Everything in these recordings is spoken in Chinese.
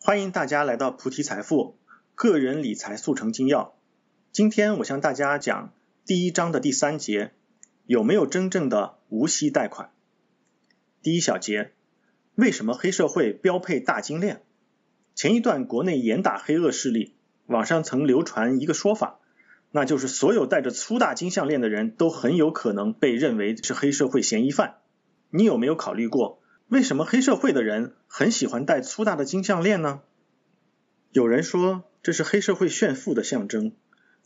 欢迎大家来到菩提财富个人理财速成精要。今天我向大家讲第一章的第三节，有没有真正的无息贷款？第一小节，为什么黑社会标配大金链？前一段国内严打黑恶势力，网上曾流传一个说法，那就是所有戴着粗大金项链的人都很有可能被认为是黑社会嫌疑犯。你有没有考虑过？为什么黑社会的人很喜欢戴粗大的金项链呢？有人说这是黑社会炫富的象征，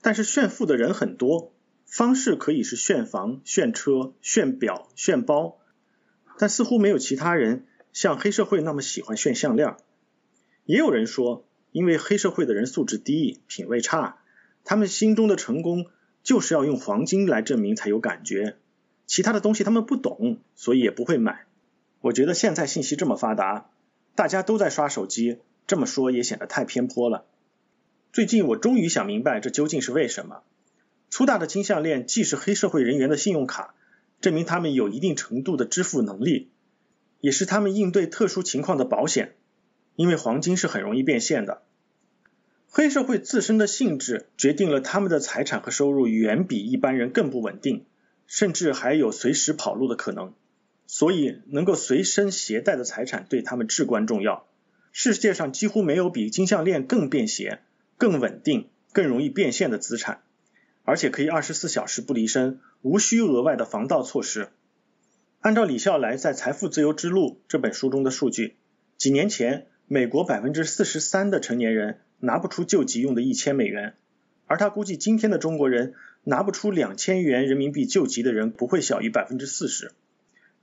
但是炫富的人很多，方式可以是炫房、炫车、炫表、炫包，但似乎没有其他人像黑社会那么喜欢炫项链。也有人说，因为黑社会的人素质低、品味差，他们心中的成功就是要用黄金来证明才有感觉，其他的东西他们不懂，所以也不会买。我觉得现在信息这么发达，大家都在刷手机，这么说也显得太偏颇了。最近我终于想明白这究竟是为什么。粗大的金项链既是黑社会人员的信用卡，证明他们有一定程度的支付能力，也是他们应对特殊情况的保险。因为黄金是很容易变现的。黑社会自身的性质决定了他们的财产和收入远比一般人更不稳定，甚至还有随时跑路的可能。所以，能够随身携带的财产对他们至关重要。世界上几乎没有比金项链更便携、更稳定、更容易变现的资产，而且可以二十四小时不离身，无需额外的防盗措施。按照李笑来在《财富自由之路》这本书中的数据，几年前，美国百分之四十三的成年人拿不出救急用的一千美元，而他估计今天的中国人拿不出两千元人民币救急的人不会小于百分之四十。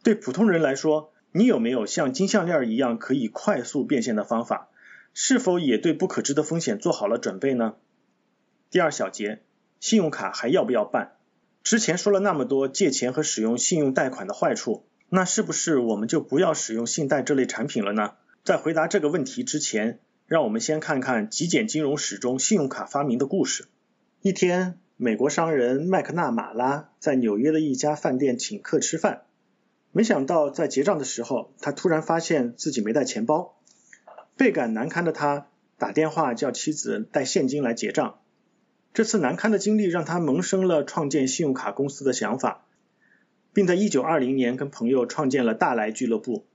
对普通人来说，你有没有像金项链一样可以快速变现的方法？是否也对不可知的风险做好了准备呢？第二小节，信用卡还要不要办？之前说了那么多借钱和使用信用贷款的坏处，那是不是我们就不要使用信贷这类产品了呢？在回答这个问题之前，让我们先看看极简金融史中信用卡发明的故事。一天，美国商人麦克纳马拉在纽约的一家饭店请客吃饭。没想到在结账的时候，他突然发现自己没带钱包，倍感难堪的他打电话叫妻子带现金来结账。这次难堪的经历让他萌生了创建信用卡公司的想法，并在1920年跟朋友创建了大来俱乐部。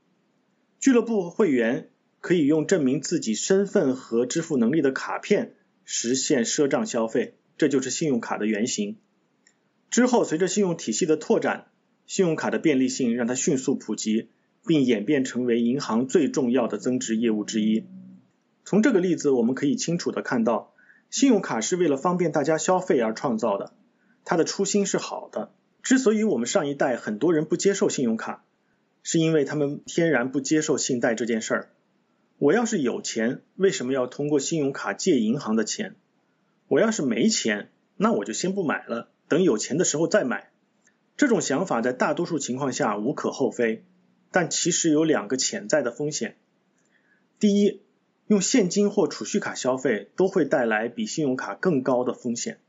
俱乐部会员可以用证明自己身份和支付能力的卡片实现赊账消费，这就是信用卡的原型。之后，随着信用体系的拓展，信用卡的便利性让它迅速普及，并演变成为银行最重要的增值业务之一。从这个例子，我们可以清楚的看到，信用卡是为了方便大家消费而创造的，它的初心是好的。之所以我们上一代很多人不接受信用卡，是因为他们天然不接受信贷这件事儿。我要是有钱，为什么要通过信用卡借银行的钱？我要是没钱，那我就先不买了，等有钱的时候再买。这种想法在大多数情况下无可厚非，但其实有两个潜在的风险。第一，用现金或储蓄卡消费都会带来比信用卡更高的风险，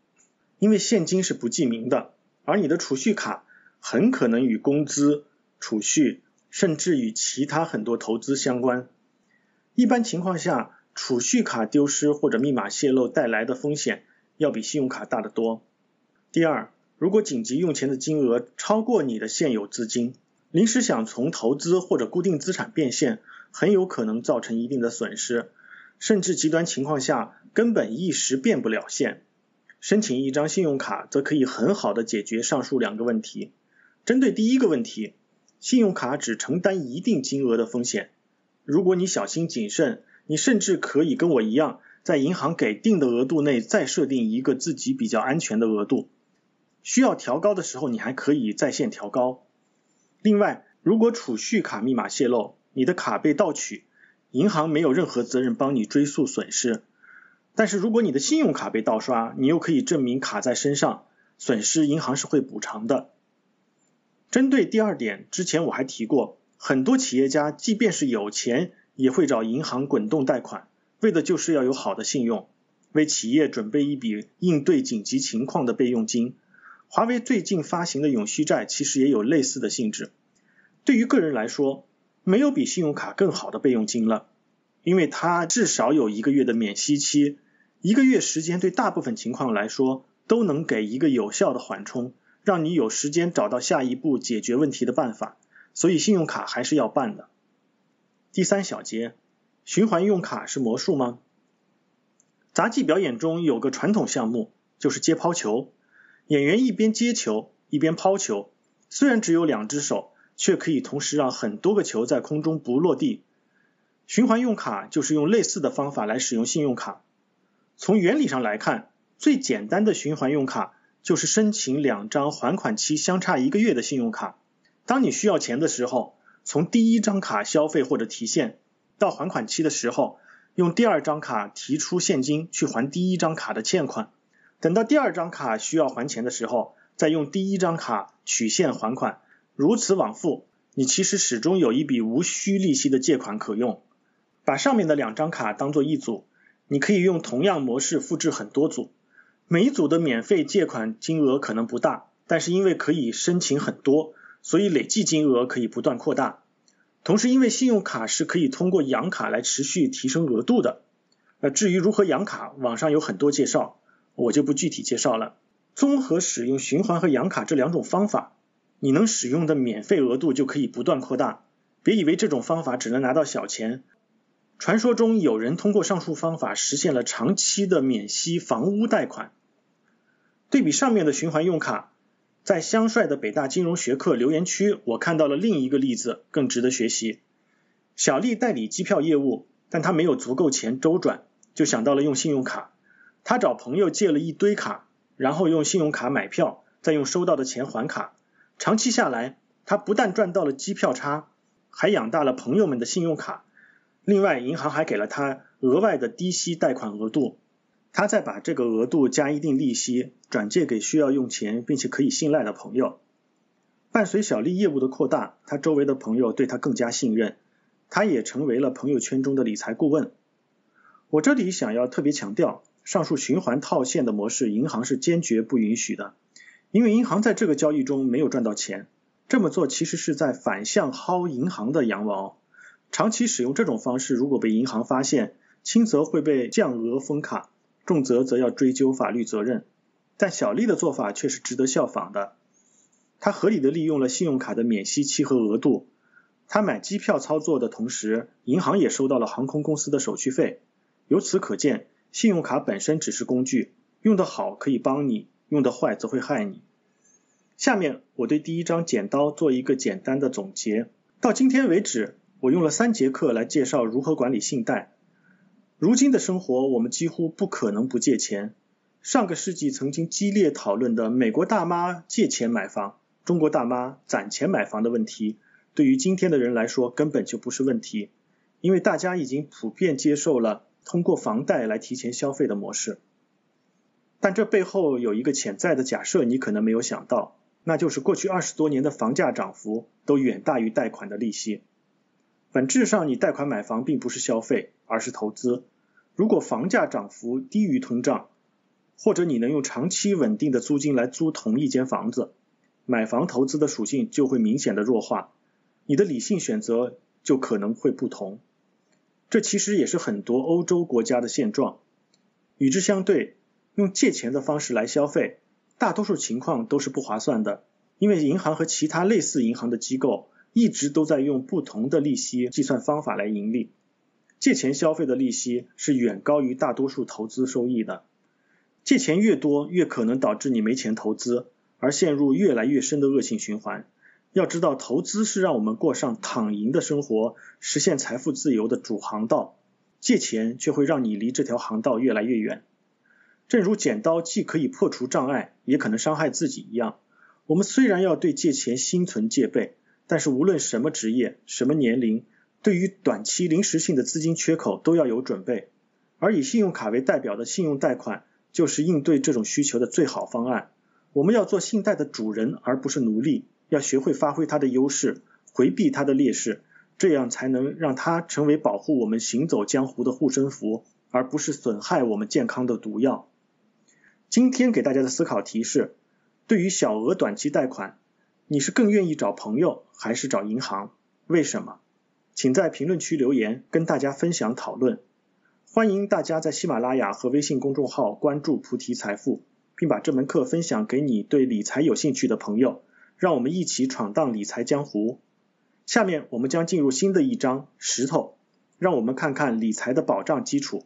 因为现金是不记名的，而你的储蓄卡很可能与工资、储蓄，甚至与其他很多投资相关。一般情况下，储蓄卡丢失或者密码泄露带来的风险要比信用卡大得多。第二，如果紧急用钱的金额超过你的现有资金，临时想从投资或者固定资产变现，很有可能造成一定的损失，甚至极端情况下根本一时变不了现。申请一张信用卡则可以很好的解决上述两个问题。针对第一个问题，信用卡只承担一定金额的风险。如果你小心谨慎，你甚至可以跟我一样，在银行给定的额度内再设定一个自己比较安全的额度。需要调高的时候，你还可以在线调高。另外，如果储蓄卡密码泄露，你的卡被盗取，银行没有任何责任帮你追溯损失。但是如果你的信用卡被盗刷，你又可以证明卡在身上，损失银行是会补偿的。针对第二点，之前我还提过，很多企业家即便是有钱，也会找银行滚动贷款，为的就是要有好的信用，为企业准备一笔应对紧急情况的备用金。华为最近发行的永续债其实也有类似的性质。对于个人来说，没有比信用卡更好的备用金了，因为它至少有一个月的免息期，一个月时间对大部分情况来说都能给一个有效的缓冲，让你有时间找到下一步解决问题的办法。所以信用卡还是要办的。第三小节，循环用卡是魔术吗？杂技表演中有个传统项目，就是接抛球。演员一边接球一边抛球，虽然只有两只手，却可以同时让很多个球在空中不落地。循环用卡就是用类似的方法来使用信用卡。从原理上来看，最简单的循环用卡就是申请两张还款期相差一个月的信用卡。当你需要钱的时候，从第一张卡消费或者提现，到还款期的时候。用第二张卡提出现金去还第一张卡的欠款，等到第二张卡需要还钱的时候，再用第一张卡取现还款，如此往复，你其实始终有一笔无需利息的借款可用。把上面的两张卡当做一组，你可以用同样模式复制很多组，每一组的免费借款金额可能不大，但是因为可以申请很多，所以累计金额可以不断扩大。同时，因为信用卡是可以通过养卡来持续提升额度的。那至于如何养卡，网上有很多介绍，我就不具体介绍了。综合使用循环和养卡这两种方法，你能使用的免费额度就可以不断扩大。别以为这种方法只能拿到小钱。传说中有人通过上述方法实现了长期的免息房屋贷款。对比上面的循环用卡。在香帅的北大金融学课留言区，我看到了另一个例子，更值得学习。小丽代理机票业务，但她没有足够钱周转，就想到了用信用卡。他找朋友借了一堆卡，然后用信用卡买票，再用收到的钱还卡。长期下来，他不但赚到了机票差，还养大了朋友们的信用卡。另外，银行还给了他额外的低息贷款额度。他再把这个额度加一定利息转借给需要用钱并且可以信赖的朋友。伴随小丽业务的扩大，他周围的朋友对他更加信任，他也成为了朋友圈中的理财顾问。我这里想要特别强调，上述循环套现的模式，银行是坚决不允许的，因为银行在这个交易中没有赚到钱，这么做其实是在反向薅银行的羊毛。长期使用这种方式，如果被银行发现，轻则会被降额封卡。重则则要追究法律责任，但小丽的做法却是值得效仿的。她合理的利用了信用卡的免息期和额度，她买机票操作的同时，银行也收到了航空公司的手续费。由此可见，信用卡本身只是工具，用得好可以帮你，用得坏则会害你。下面我对第一章剪刀做一个简单的总结。到今天为止，我用了三节课来介绍如何管理信贷。如今的生活，我们几乎不可能不借钱。上个世纪曾经激烈讨论的美国大妈借钱买房、中国大妈攒钱买房的问题，对于今天的人来说根本就不是问题，因为大家已经普遍接受了通过房贷来提前消费的模式。但这背后有一个潜在的假设，你可能没有想到，那就是过去二十多年的房价涨幅都远大于贷款的利息。本质上，你贷款买房并不是消费，而是投资。如果房价涨幅低于通胀，或者你能用长期稳定的租金来租同一间房子，买房投资的属性就会明显的弱化，你的理性选择就可能会不同。这其实也是很多欧洲国家的现状。与之相对，用借钱的方式来消费，大多数情况都是不划算的，因为银行和其他类似银行的机构。一直都在用不同的利息计算方法来盈利，借钱消费的利息是远高于大多数投资收益的。借钱越多，越可能导致你没钱投资，而陷入越来越深的恶性循环。要知道，投资是让我们过上躺赢的生活、实现财富自由的主航道，借钱却会让你离这条航道越来越远。正如剪刀既可以破除障碍，也可能伤害自己一样，我们虽然要对借钱心存戒备。但是无论什么职业、什么年龄，对于短期临时性的资金缺口都要有准备。而以信用卡为代表的信用贷款，就是应对这种需求的最好方案。我们要做信贷的主人，而不是奴隶，要学会发挥它的优势，回避它的劣势，这样才能让它成为保护我们行走江湖的护身符，而不是损害我们健康的毒药。今天给大家的思考提示：对于小额短期贷款。你是更愿意找朋友还是找银行？为什么？请在评论区留言，跟大家分享讨论。欢迎大家在喜马拉雅和微信公众号关注菩提财富，并把这门课分享给你对理财有兴趣的朋友，让我们一起闯荡理财江湖。下面我们将进入新的一章——石头，让我们看看理财的保障基础。